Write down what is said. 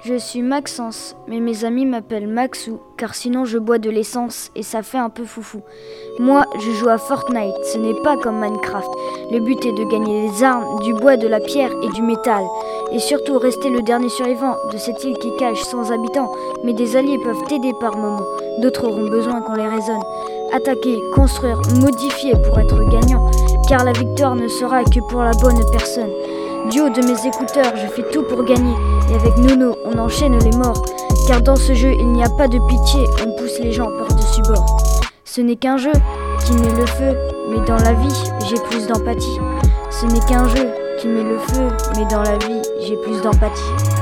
Je suis Maxence, mais mes amis m'appellent Maxou, car sinon je bois de l'essence et ça fait un peu foufou. Moi, je joue à Fortnite, ce n'est pas comme Minecraft. Le but est de gagner des armes, du bois, de la pierre et du métal. Et surtout rester le dernier survivant de cette île qui cache sans habitants, mais des alliés peuvent t'aider par moment. D'autres auront besoin qu'on les raisonne. Attaquer, construire, modifier pour être gagnant, car la victoire ne sera que pour la bonne personne. Du haut de mes écouteurs, je fais tout pour gagner. Et avec Nono, on enchaîne les morts. Car dans ce jeu, il n'y a pas de pitié, on pousse les gens par-dessus bord. Ce n'est qu'un jeu qui met le feu, mais dans la vie, j'ai plus d'empathie. Ce n'est qu'un jeu qui met le feu, mais dans la vie, j'ai plus d'empathie.